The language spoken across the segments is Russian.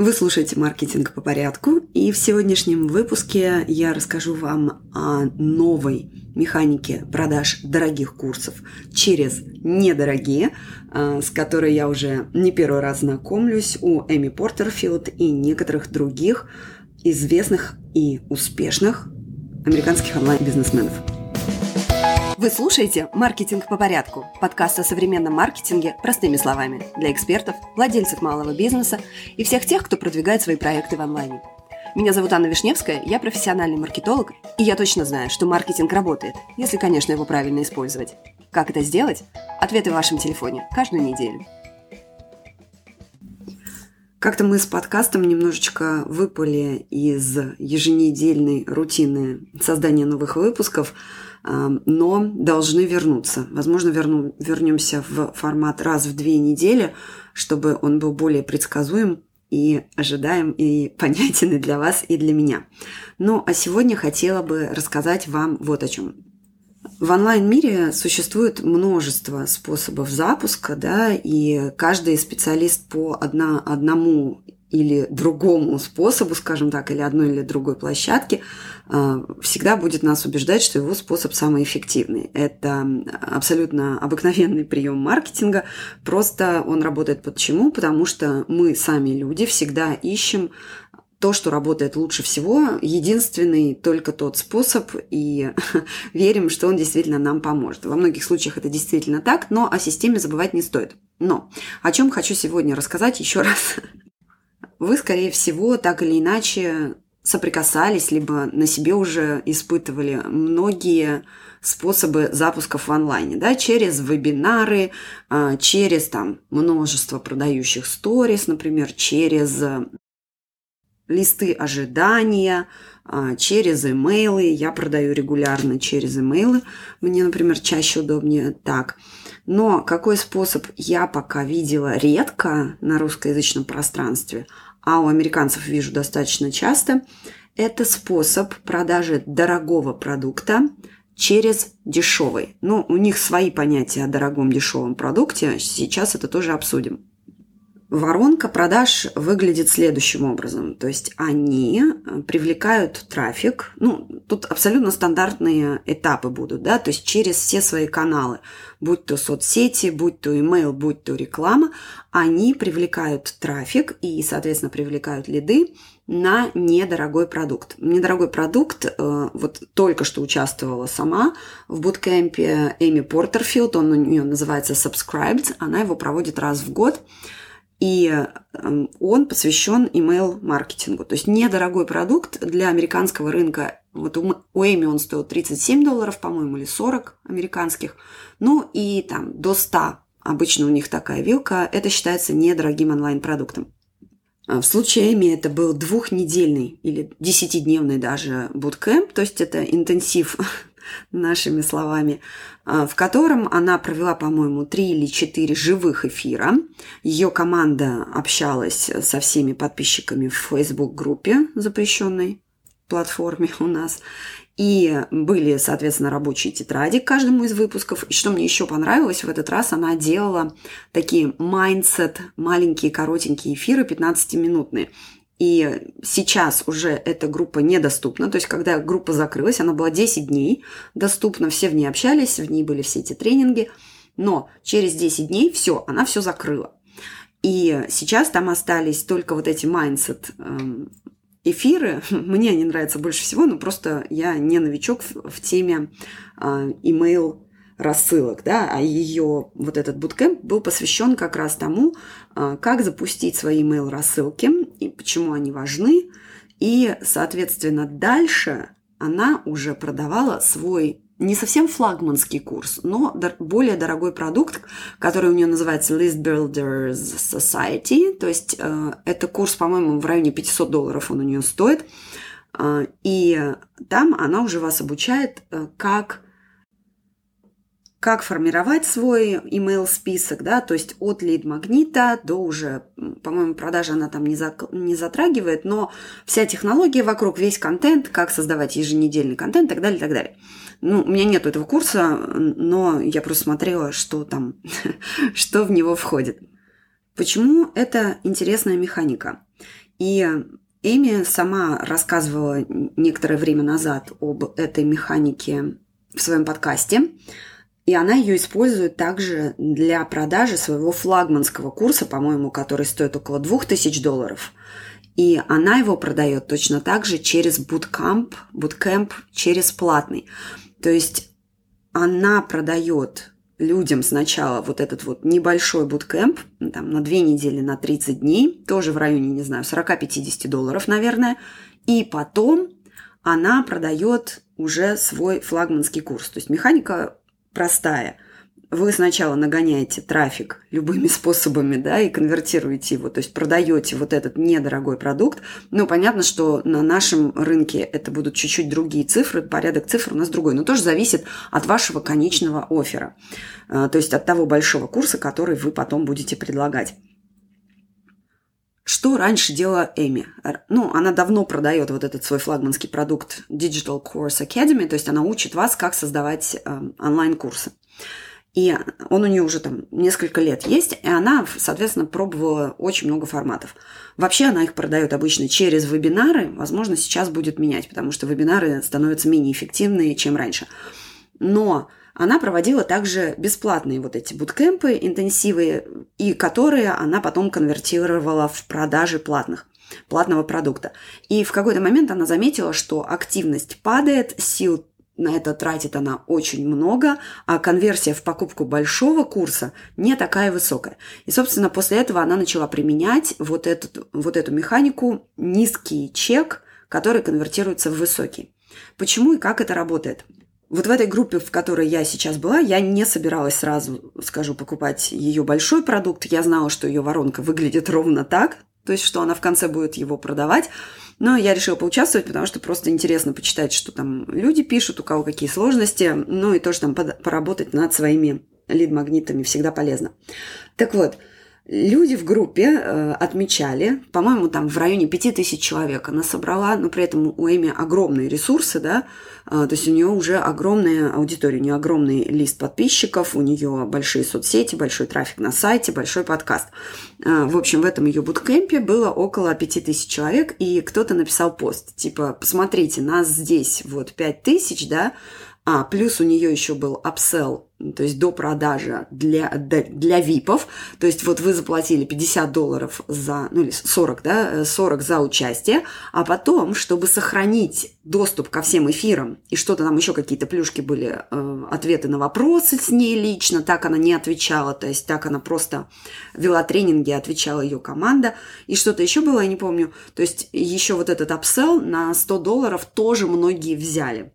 Вы слушаете «Маркетинг по порядку», и в сегодняшнем выпуске я расскажу вам о новой механике продаж дорогих курсов через недорогие, а, с которой я уже не первый раз знакомлюсь у Эми Портерфилд и некоторых других известных и успешных американских онлайн-бизнесменов. Вы слушаете «Маркетинг по порядку» – подкаст о современном маркетинге простыми словами для экспертов, владельцев малого бизнеса и всех тех, кто продвигает свои проекты в онлайне. Меня зовут Анна Вишневская, я профессиональный маркетолог, и я точно знаю, что маркетинг работает, если, конечно, его правильно использовать. Как это сделать? Ответы в вашем телефоне каждую неделю. Как-то мы с подкастом немножечко выпали из еженедельной рутины создания новых выпусков – но должны вернуться. Возможно, верну, вернемся в формат раз в две недели, чтобы он был более предсказуем и ожидаем, и понятен и для вас, и для меня. Ну, а сегодня хотела бы рассказать вам вот о чем. В онлайн-мире существует множество способов запуска, да, и каждый специалист по одна, одному или другому способу, скажем так, или одной или другой площадке, а, всегда будет нас убеждать, что его способ самый эффективный. Это абсолютно обыкновенный прием маркетинга, просто он работает почему? Потому что мы сами люди всегда ищем то, что работает лучше всего, единственный только тот способ, и верим, что он действительно нам поможет. Во многих случаях это действительно так, но о системе забывать не стоит. Но о чем хочу сегодня рассказать еще раз. Вы, скорее всего, так или иначе соприкасались, либо на себе уже испытывали многие способы запусков в онлайне, да, через вебинары, а, через там множество продающих сторис, например, через листы ожидания, а, через имейлы. Я продаю регулярно через имейлы. Мне, например, чаще удобнее так. Но какой способ я пока видела редко на русскоязычном пространстве – а у американцев вижу достаточно часто, это способ продажи дорогого продукта через дешевый. Ну, у них свои понятия о дорогом дешевом продукте, сейчас это тоже обсудим. Воронка продаж выглядит следующим образом. То есть они э, привлекают трафик. Ну, тут абсолютно стандартные этапы будут, да, то есть через все свои каналы, будь то соцсети, будь то email, будь то реклама, они привлекают трафик и, соответственно, привлекают лиды на недорогой продукт. Недорогой продукт, э, вот только что участвовала сама в буткемпе Эми Портерфилд, он у нее называется Subscribed, она его проводит раз в год. И эм, он посвящен email-маркетингу. То есть недорогой продукт для американского рынка. Вот у Эми он стоил 37 долларов, по-моему, или 40 американских. Ну и там до 100 обычно у них такая вилка. Это считается недорогим онлайн-продуктом. А в случае Эми это был двухнедельный или десятидневный даже буткэмп, то есть это интенсив нашими словами, а, в котором она провела, по-моему, три или четыре живых эфира. Ее команда общалась со всеми подписчиками в Facebook-группе, запрещенной платформе у нас. И были, соответственно, рабочие тетради к каждому из выпусков. И что мне еще понравилось, в этот раз она делала такие mindset, маленькие коротенькие эфиры, 15-минутные. И сейчас уже эта группа недоступна. То есть, когда группа закрылась, она была 10 дней доступна, все в ней общались, в ней были все эти тренинги. Но через 10 дней все, она все закрыла. И сейчас там остались только вот эти mindset эм, эфиры. Мне они нравятся больше всего, но просто я не новичок в, теме э, email рассылок, да, а ее вот этот буткемп был посвящен как раз тому, а, как запустить свои email рассылки и почему они важны. И, соответственно, дальше она уже продавала свой не совсем флагманский курс, но более дорогой продукт, который у нее называется List Builders Society. То есть э, это курс, по-моему, в районе 500 долларов он у нее стоит. Э, и там она уже вас обучает, э, как как формировать свой email список, да, то есть от лид-магнита до уже, по-моему, продажи она там не, за, не затрагивает, но вся технология вокруг, весь контент, как создавать еженедельный контент и так далее, и так далее. Ну, у меня нет этого курса, но я просто смотрела, что там, что в него входит. Почему это интересная механика? И Эми сама рассказывала некоторое время назад об этой механике в своем подкасте. И она ее использует также для продажи своего флагманского курса, по-моему, который стоит около 2000 долларов. И она его продает точно так же через Bootcamp, Bootcamp через платный. То есть она продает людям сначала вот этот вот небольшой буткемп, там, на две недели, на 30 дней, тоже в районе, не знаю, 40-50 долларов, наверное, и потом она продает уже свой флагманский курс. То есть механика простая – вы сначала нагоняете трафик любыми способами, да, и конвертируете его, то есть продаете вот этот недорогой продукт. Ну, понятно, что на нашем рынке это будут чуть-чуть другие цифры, порядок цифр у нас другой, но тоже зависит от вашего конечного оффера, а, то есть от того большого курса, который вы потом будете предлагать. Что раньше делала Эми? Ну, она давно продает вот этот свой флагманский продукт Digital Course Academy, то есть она учит вас, как создавать э, онлайн-курсы. И он у нее уже там несколько лет есть, и она, соответственно, пробовала очень много форматов. Вообще она их продает обычно через вебинары, возможно, сейчас будет менять, потому что вебинары становятся менее эффективные, чем раньше. Но она проводила также бесплатные вот эти буткемпы, интенсивы, и которые она потом конвертировала в продажи платных платного продукта. И в какой-то момент она заметила, что активность падает, сил на это тратит она очень много, а конверсия в покупку большого курса не такая высокая. И, собственно, после этого она начала применять вот, этот, вот эту механику низкий чек, который конвертируется в высокий. Почему и как это работает? Вот в этой группе, в которой я сейчас была, я не собиралась сразу, скажу, покупать ее большой продукт. Я знала, что ее воронка выглядит ровно так, то есть, что она в конце будет его продавать. Но я решила поучаствовать, потому что просто интересно почитать, что там люди пишут, у кого какие сложности, ну и тоже там поработать над своими лид-магнитами всегда полезно. Так вот, Люди в группе э, отмечали, по-моему, там в районе 5000 человек она собрала, но при этом у Эми огромные ресурсы, да, э, то есть у нее уже огромная аудитория, у нее огромный лист подписчиков, у нее большие соцсети, большой трафик на сайте, большой подкаст. Э, в общем, в этом ее буткемпе было около 5000 человек, и кто-то написал пост, типа, посмотрите, нас здесь вот 5000, да, а, плюс у нее еще был upsell, то есть до продажи для, для ВИПов. То есть вот вы заплатили 50 долларов за, ну или 40, да, 40 за участие, а потом, чтобы сохранить доступ ко всем эфирам, и что-то там еще какие-то плюшки были, э, ответы на вопросы с ней лично, так она не отвечала, то есть так она просто вела тренинги, отвечала ее команда, и что-то еще было, я не помню. То есть еще вот этот upsell на 100 долларов тоже многие взяли.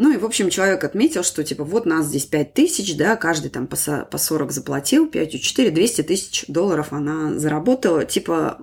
Ну и, в общем, человек отметил, что, типа, вот нас здесь 5 тысяч, да, каждый там по 40 заплатил, 5 у 4, 200 тысяч долларов она заработала. Типа,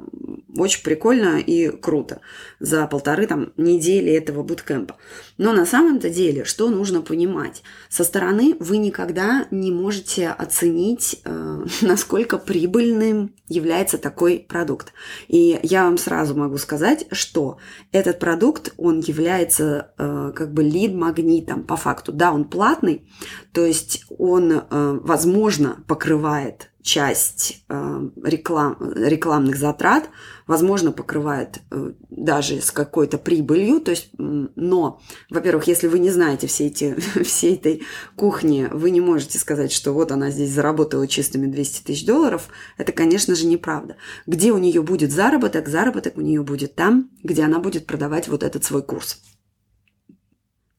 очень прикольно и круто за полторы там недели этого буткемпа. Но на самом-то деле, что нужно понимать? Со стороны вы никогда не можете оценить, э, насколько прибыльным является такой продукт. И я вам сразу могу сказать, что этот продукт, он является э, как бы лид-магнитом по факту. Да, он платный, то есть он, э, возможно, покрывает часть э, реклам, рекламных затрат, возможно, покрывает э, даже с какой-то прибылью. То есть, но, во-первых, если вы не знаете все эти, всей этой кухни, вы не можете сказать, что вот она здесь заработала чистыми 200 тысяч долларов. Это, конечно же, неправда. Где у нее будет заработок? Заработок у нее будет там, где она будет продавать вот этот свой курс.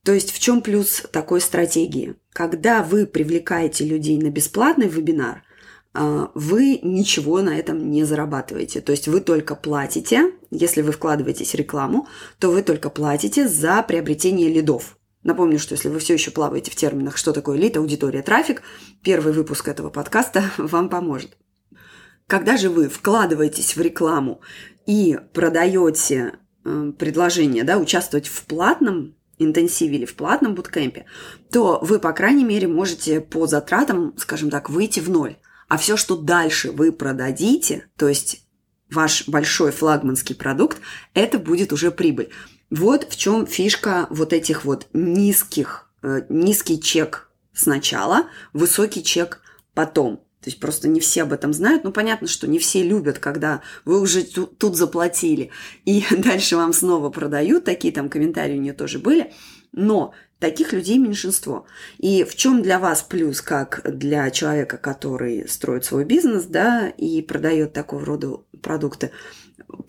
То есть в чем плюс такой стратегии? Когда вы привлекаете людей на бесплатный вебинар, а, вы ничего на этом не зарабатываете. То есть вы только платите, если вы вкладываетесь в рекламу, то вы только платите за приобретение лидов. Напомню, что если вы все еще плаваете в терминах, что такое лид, аудитория, трафик, первый выпуск этого подкаста вам поможет. Когда же вы вкладываетесь в рекламу и продаете э, предложение, да, участвовать в платном интенсиве или в платном буткемпе, то вы, по крайней мере, можете по затратам, скажем так, выйти в ноль. А все, что дальше вы продадите, то есть ваш большой флагманский продукт, это будет уже прибыль. Вот в чем фишка вот этих вот низких, э, низкий чек сначала, высокий чек потом. То есть просто не все об этом знают. Ну, понятно, что не все любят, когда вы уже тут заплатили, и дальше вам снова продают. Такие там комментарии у нее тоже были. Но таких людей меньшинство. И в чем для вас плюс, как для человека, который строит свой бизнес, да, и продает такого рода продукты?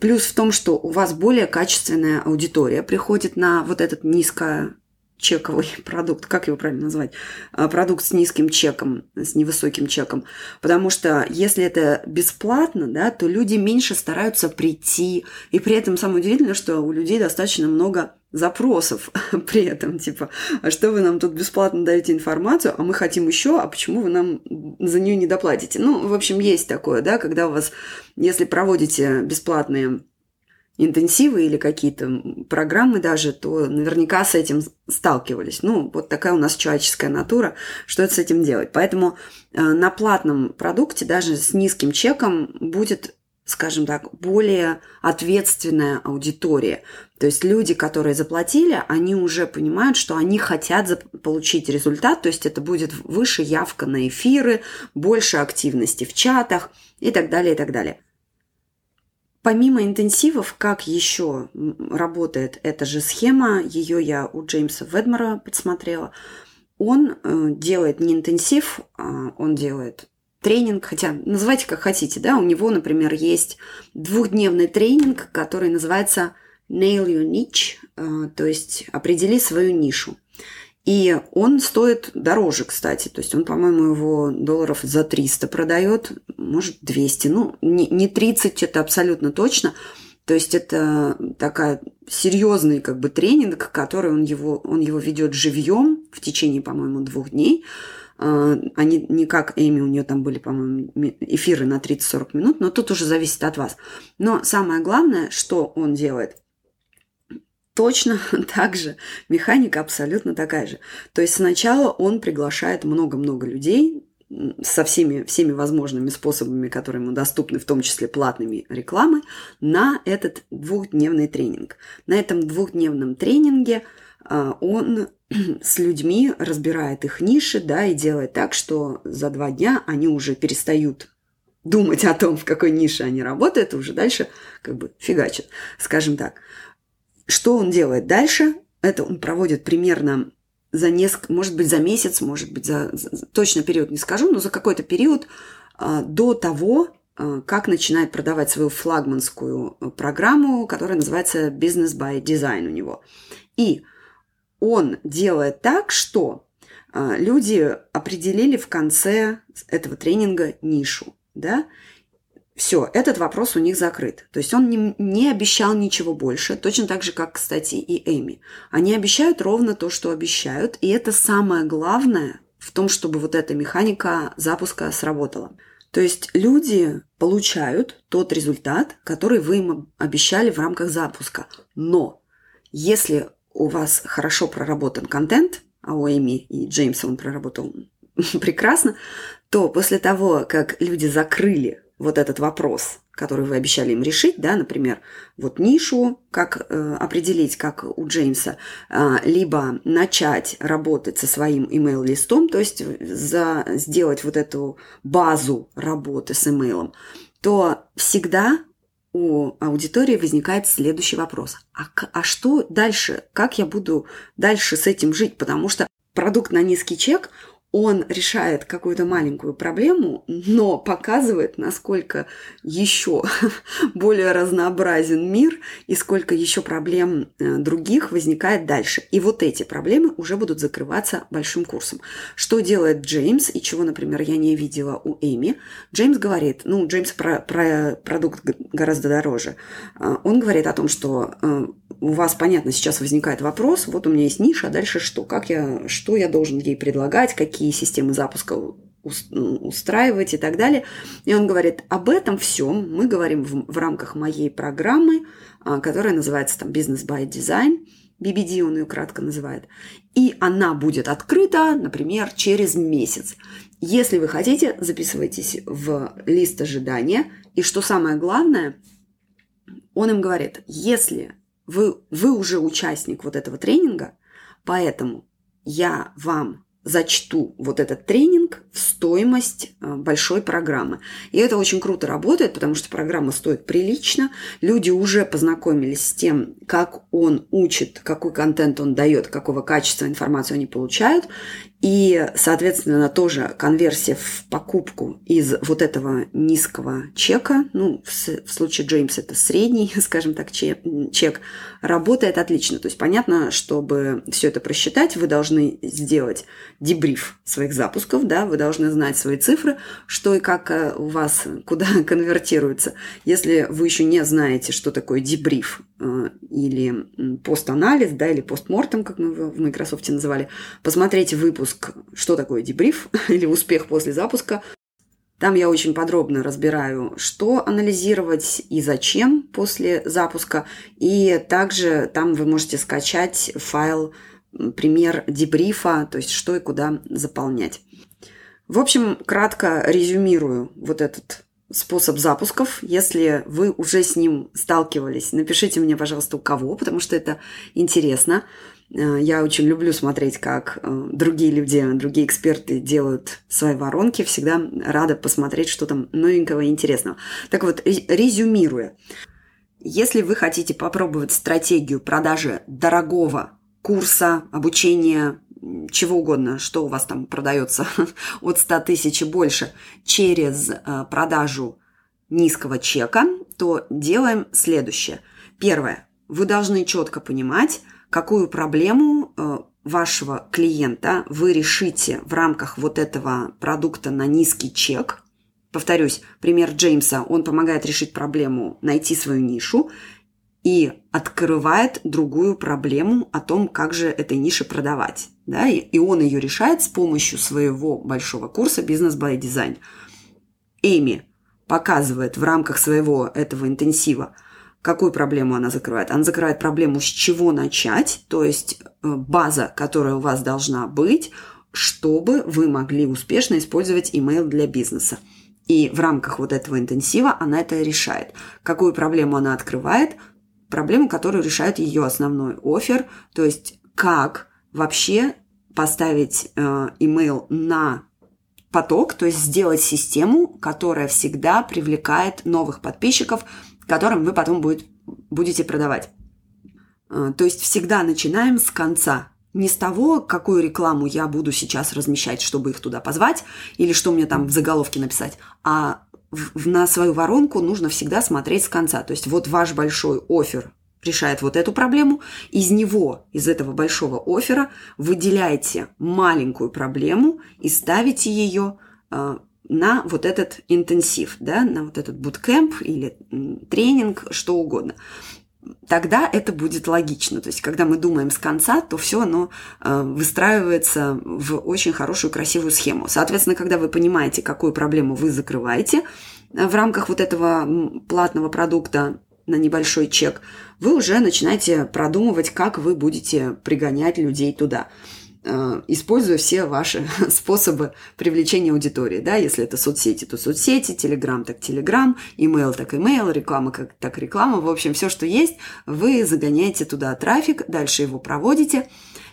Плюс в том, что у вас более качественная аудитория приходит на вот этот низко чековый продукт, как его правильно назвать, а, продукт с низким чеком, с невысоким чеком. Потому что если это бесплатно, да, то люди меньше стараются прийти. И при этом самое удивительное, что у людей достаточно много запросов при этом, типа, а что вы нам тут бесплатно даете информацию, а мы хотим еще, а почему вы нам за нее не доплатите? Ну, в общем, есть такое, да, когда у вас, если проводите бесплатные интенсивы или какие-то программы даже, то наверняка с этим сталкивались. Ну, вот такая у нас человеческая натура, что это с этим делать. Поэтому э, на платном продукте даже с низким чеком будет скажем так, более ответственная аудитория. То есть люди, которые заплатили, они уже понимают, что они хотят получить результат, то есть это будет выше явка на эфиры, больше активности в чатах и так далее, и так далее. Помимо интенсивов, как еще работает эта же схема, ее я у Джеймса Ведмора подсмотрела, он э, делает не интенсив, а он делает тренинг, хотя называйте как хотите, да, у него, например, есть двухдневный тренинг, который называется Nail Your Niche, э, то есть определи свою нишу. И он стоит дороже, кстати. То есть он, по-моему, его долларов за 300 продает, может, 200. Ну, не, не 30, это абсолютно точно. То есть это такая серьезный как бы тренинг, который он его, он его ведет живьем в течение, по-моему, двух дней. А, они не как Эми, у нее там были, по-моему, эфиры на 30-40 минут, но тут уже зависит от вас. Но самое главное, что он делает – точно так же. Механика абсолютно такая же. То есть сначала он приглашает много-много людей со всеми, всеми возможными способами, которые ему доступны, в том числе платными рекламы, на этот двухдневный тренинг. На этом двухдневном тренинге а, он с людьми разбирает их ниши, да, и делает так, что за два дня они уже перестают думать о том, в какой нише они работают, уже дальше как бы фигачат, скажем так. Что он делает дальше? Это он проводит примерно за несколько, может быть, за месяц, может быть, за, за точно период не скажу, но за какой-то период а, до того, а, как начинает продавать свою флагманскую э, программу, которая называется Business by Design у него. И он делает так, что а, люди определили в конце этого тренинга нишу, да, все, этот вопрос у них закрыт. То есть он не, не обещал ничего больше, точно так же, как, кстати, и Эми. Они обещают ровно то, что обещают, и это самое главное в том, чтобы вот эта механика запуска сработала. То есть люди получают тот результат, который вы им обещали в рамках запуска. Но если у вас хорошо проработан контент, а у Эми и Джеймса он проработал прекрасно, то после того, как люди закрыли вот этот вопрос, который вы обещали им решить, да, например, вот нишу, как э, определить, как у Джеймса, э, либо начать работать со своим email-листом, то есть за, сделать вот эту базу работы с email, то всегда у аудитории возникает следующий вопрос. А, а что дальше? Как я буду дальше с этим жить? Потому что продукт на низкий чек, он решает какую-то маленькую проблему, но показывает, насколько еще более разнообразен мир и сколько еще проблем э, других возникает дальше. И вот эти проблемы уже будут закрываться большим курсом. Что делает Джеймс и чего, например, я не видела у Эми? Джеймс говорит, ну, Джеймс про, про продукт гораздо дороже. Э, он говорит о том, что э, у вас, понятно, сейчас возникает вопрос, вот у меня есть ниша, а дальше что? Как я, что я должен ей предлагать, какие системы запуска устраивать и так далее. И он говорит, об этом всем мы говорим в, в рамках моей программы, а, которая называется там Business by Design. BBD он ее кратко называет. И она будет открыта, например, через месяц. Если вы хотите, записывайтесь в лист ожидания. И что самое главное, он им говорит, если вы, вы уже участник вот этого тренинга, поэтому я вам зачту вот этот тренинг в стоимость э, большой программы. И это очень круто работает, потому что программа стоит прилично. Люди уже познакомились с тем, как он учит, какой контент он дает, какого качества информацию они получают. И, соответственно, тоже конверсия в покупку из вот этого низкого чека, ну, в, случае Джеймса это средний, скажем так, чек, работает отлично. То есть понятно, чтобы все это просчитать, вы должны сделать дебриф своих запусков, да, вы должны знать свои цифры, что и как э, у вас куда конвертируется. Если вы еще не знаете, что такое дебриф э, или пост-анализ, да, или постмортем, как мы в Microsoft называли, посмотрите выпуск «Что такое дебриф?» или «Успех после запуска», там я очень подробно разбираю, что анализировать и зачем после запуска. И также там вы можете скачать файл пример дебрифа, то есть что и куда заполнять. В общем, кратко резюмирую вот этот способ запусков. Если вы уже с ним сталкивались, напишите мне, пожалуйста, у кого, потому что это интересно. Э, я очень люблю смотреть, как э, другие люди, другие эксперты делают свои воронки. Всегда рада посмотреть, что там новенького и интересного. Так вот, резюмируя. Если вы хотите попробовать стратегию продажи дорогого курса, обучения, чего угодно, что у вас там продается от 100 тысяч и больше, через э, продажу низкого чека, то делаем следующее. Первое. Вы должны четко понимать, какую проблему э, вашего клиента вы решите в рамках вот этого продукта на низкий чек. Повторюсь, пример Джеймса, он помогает решить проблему, найти свою нишу и открывает другую проблему о том, как же этой нише продавать. Да? И он ее решает с помощью своего большого курса «Бизнес by Design». Эми показывает в рамках своего этого интенсива, какую проблему она закрывает. Она закрывает проблему, с чего начать, то есть э, база, которая у вас должна быть, чтобы вы могли успешно использовать email для бизнеса. И в рамках вот этого интенсива она это решает. Какую проблему она открывает? Проблему, которую решает ее основной офер, то есть как вообще поставить э, email на поток, то есть сделать систему, которая всегда привлекает новых подписчиков, которым вы потом будет, будете продавать. Э, то есть всегда начинаем с конца. Не с того, какую рекламу я буду сейчас размещать, чтобы их туда позвать, или что мне там в заголовке написать, а на свою воронку нужно всегда смотреть с конца. То есть вот ваш большой офер решает вот эту проблему, из него, из этого большого оффера выделяете маленькую проблему и ставите ее э, на вот этот интенсив, да, на вот этот буткемп или тренинг, что угодно. Тогда это будет логично. То есть, когда мы думаем с конца, то все оно э, выстраивается в очень хорошую, красивую схему. Соответственно, когда вы понимаете, какую проблему вы закрываете э, в рамках вот этого платного продукта, на небольшой чек, вы уже начинаете продумывать, как вы будете пригонять людей туда используя все ваши способы привлечения аудитории. Да? Если это соцсети, то соцсети, телеграм, так телеграм, имейл, так имейл, реклама, как так реклама. В общем, все, что есть, вы загоняете туда трафик, дальше его проводите.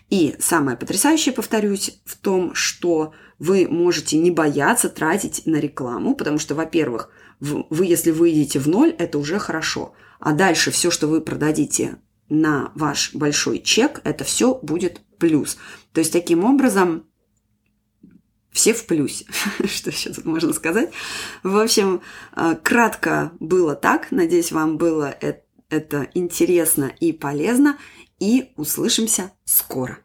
И самое потрясающее, повторюсь, в том, что вы можете не бояться тратить на рекламу, потому что, во-первых, вы, если выйдете в ноль, это уже хорошо – а дальше все, что вы продадите на ваш большой чек, это все будет плюс. То есть таким образом все в плюсе, что сейчас можно сказать. В общем, э, кратко было так. Надеюсь, вам было это интересно и полезно. И услышимся скоро.